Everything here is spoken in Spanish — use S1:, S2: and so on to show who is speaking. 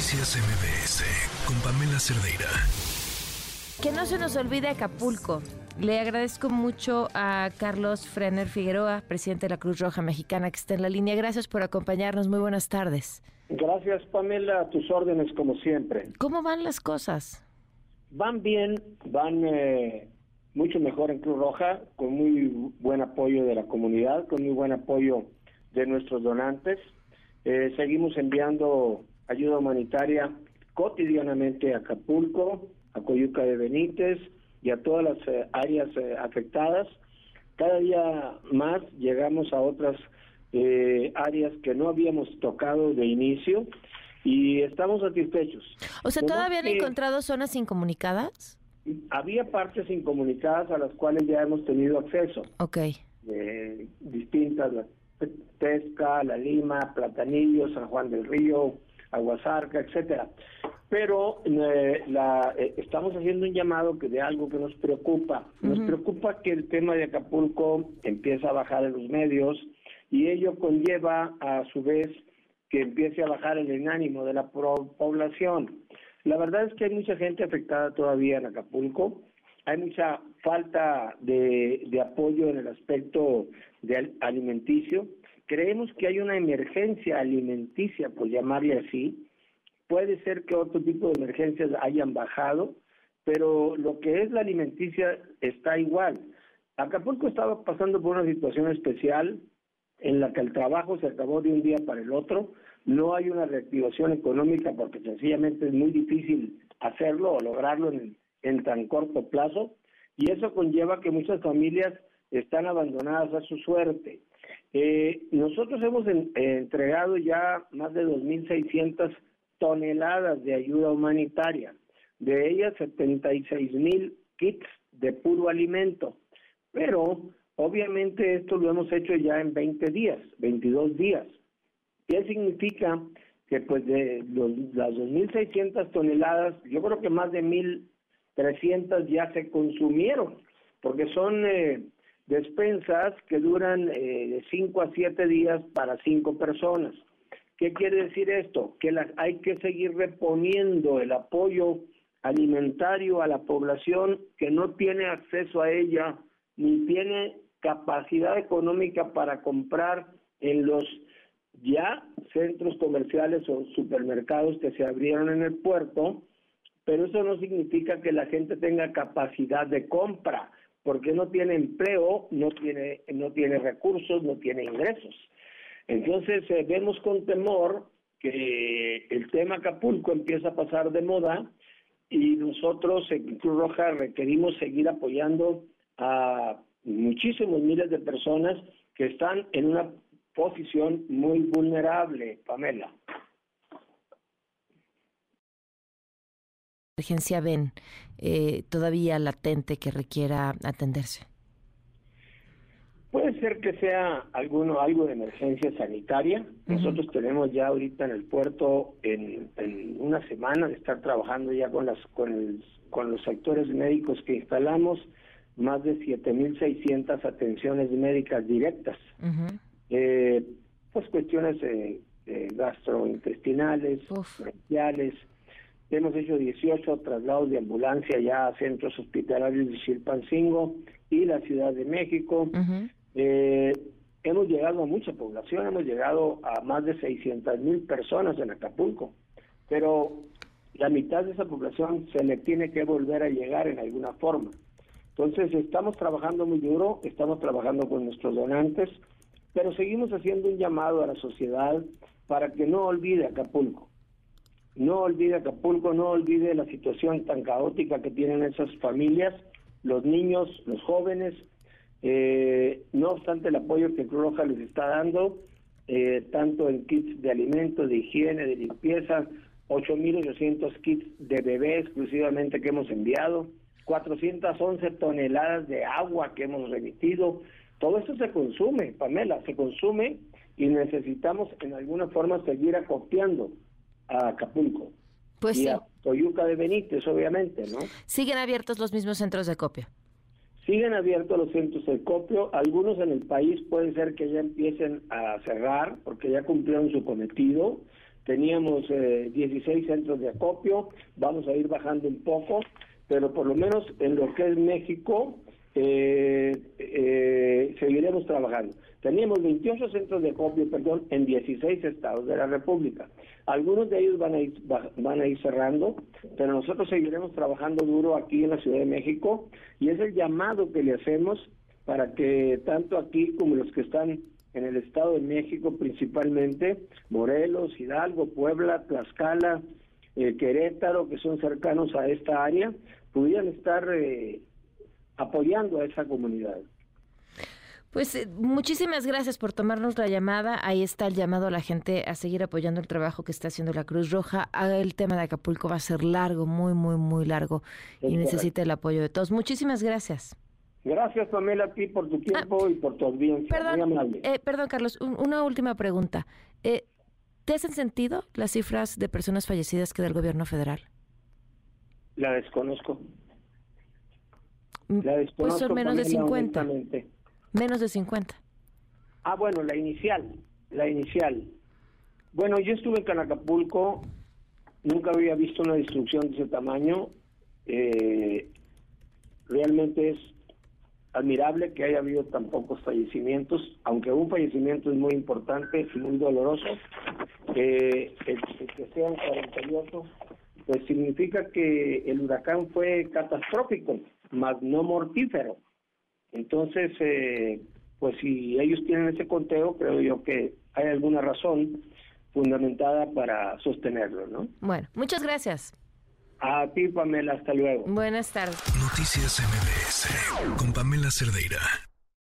S1: Noticias MBS con Pamela Cerdeira.
S2: Que no se nos olvide Acapulco. Le agradezco mucho a Carlos Frener Figueroa, presidente de la Cruz Roja Mexicana, que está en la línea. Gracias por acompañarnos. Muy buenas tardes.
S3: Gracias, Pamela. A tus órdenes, como siempre.
S2: ¿Cómo van las cosas?
S3: Van bien, van eh, mucho mejor en Cruz Roja, con muy buen apoyo de la comunidad, con muy buen apoyo de nuestros donantes. Eh, seguimos enviando ayuda humanitaria cotidianamente a Acapulco, a Coyuca de Benítez y a todas las eh, áreas eh, afectadas. Cada día más llegamos a otras eh, áreas que no habíamos tocado de inicio y estamos satisfechos.
S2: O sea, ¿todavía han encontrado zonas incomunicadas?
S3: Había partes incomunicadas a las cuales ya hemos tenido acceso.
S2: Ok.
S3: distintas, la Tesca, La Lima, Platanillo, San Juan del Río, Aguasarca, etcétera. Pero eh, la, eh, estamos haciendo un llamado que de algo que nos preocupa. Nos preocupa que el tema de Acapulco empieza a bajar en los medios y ello conlleva a su vez que empiece a bajar el ánimo de la población. La verdad es que hay mucha gente afectada todavía en Acapulco, hay mucha falta de, de apoyo en el aspecto de alimenticio. Creemos que hay una emergencia alimenticia, por llamarle así. Puede ser que otro tipo de emergencias hayan bajado, pero lo que es la alimenticia está igual. Acapulco estaba pasando por una situación especial en la que el trabajo se acabó de un día para el otro. No hay una reactivación económica porque sencillamente es muy difícil hacerlo o lograrlo en, en tan corto plazo. Y eso conlleva que muchas familias están abandonadas a su suerte. Eh, nosotros hemos entregado ya más de 2.600 toneladas de ayuda humanitaria, de ellas 76.000 kits de puro alimento, pero obviamente esto lo hemos hecho ya en 20 días, 22 días. ¿Qué significa? Que pues de las 2.600 toneladas, yo creo que más de 1.300 ya se consumieron, porque son... Eh, despensas que duran eh, de 5 a 7 días para 5 personas. ¿Qué quiere decir esto? Que hay que seguir reponiendo el apoyo alimentario a la población que no tiene acceso a ella ni tiene capacidad económica para comprar en los ya centros comerciales o supermercados que se abrieron en el puerto, pero eso no significa que la gente tenga capacidad de compra porque no tiene empleo, no tiene, no tiene recursos, no tiene ingresos. Entonces eh, vemos con temor que el tema Acapulco empieza a pasar de moda y nosotros en Cruz Roja requerimos seguir apoyando a muchísimos miles de personas que están en una posición muy vulnerable, Pamela.
S2: Emergencia ven eh, todavía latente que requiera atenderse?
S3: Puede ser que sea alguno, algo de emergencia sanitaria. Nosotros tenemos ya ahorita en el puerto, en, una semana de estar trabajando ya con, las, con, con los sectores médicos que instalamos, más de 7.600 atenciones médicas directas. eh, pues cuestiones eh, gastrointestinales, sociales, Hemos hecho 18 traslados de ambulancia ya a centros hospitalarios de Chilpancingo y la Ciudad de México. eh, hemos llegado a mucha población, hemos llegado a más de 600 mil personas en Acapulco, pero la mitad de esa población se le tiene que volver a llegar en alguna forma. Entonces estamos trabajando muy duro, estamos trabajando con nuestros donantes, pero seguimos haciendo un llamado a la sociedad para que no olvide Acapulco no olvide Acapulco, no olvide la situación tan caótica que tienen esas familias, los niños, los jóvenes. Eh, no obstante el apoyo que Cruz Roja les está dando, eh, tanto en kits de alimentos, de higiene, de limpieza, 8.800 kits de bebé exclusivamente que hemos enviado, 411 toneladas de agua que hemos remitido. Todo eso se consume, Pamela, se consume y necesitamos en alguna forma seguir acopiando a Acapulco.
S2: Pues
S3: y
S2: sí.
S3: a Toyuca de Benítez, obviamente, ¿no?
S2: ¿Siguen abiertos los mismos centros de copio?
S3: Siguen abiertos los centros de copio. Algunos en el país puede ser que ya empiecen a cerrar porque ya cumplieron su cometido. teníamos 16 eh, centros de acopio, vamos a ir bajando un poco, pero por lo menos en lo que es México eh, eh, seguiremos trabajando. Teníamos 28 centros de acopio, perdón, en 16 estados de la República. Algunos de ellos van a ir van a ir cerrando, pero nosotros seguiremos trabajando duro aquí en la Ciudad de México y es el llamado que le hacemos para que tanto aquí como los que están en el Estado de México principalmente, Morelos, Hidalgo, Puebla, Tlaxcala, eh, Querétaro, que son cercanos a esta área, pudieran estar eh, apoyando a esa comunidad.
S2: Pues eh, muchísimas gracias por tomarnos la llamada. Ahí está el llamado a la gente a seguir apoyando el trabajo que está haciendo la Cruz Roja. Ah, el tema de Acapulco va a ser largo, muy, muy, muy largo y necesita el apoyo de todos. Muchísimas gracias.
S3: Gracias, Pamela, a ti por tu tiempo y por tu audiencia.
S2: Perdón, eh, perdón Carlos, una última pregunta. Eh, ¿Te hacen sentido las cifras de personas fallecidas que da el gobierno federal?
S3: La desconozco.
S2: Mm, la desconozco pues son menos de 50. Menos de 50.
S3: Ah, bueno, la inicial, la inicial. Bueno, yo estuve en Canacapulco, nunca había visto una destrucción de ese tamaño. Eh, realmente es admirable que haya habido tan pocos fallecimientos, aunque un fallecimiento es muy importante y muy doloroso, que, que sean 48, pues significa que el huracán fue catastrófico, más no mortífero. Entonces, eh, pues si ellos tienen ese conteo, creo yo que hay alguna razón fundamentada para sostenerlo, ¿no?
S2: Bueno, muchas gracias.
S3: A ti, Pamela, hasta luego.
S2: Buenas tardes.
S1: Noticias MBS con Pamela Cerdeira.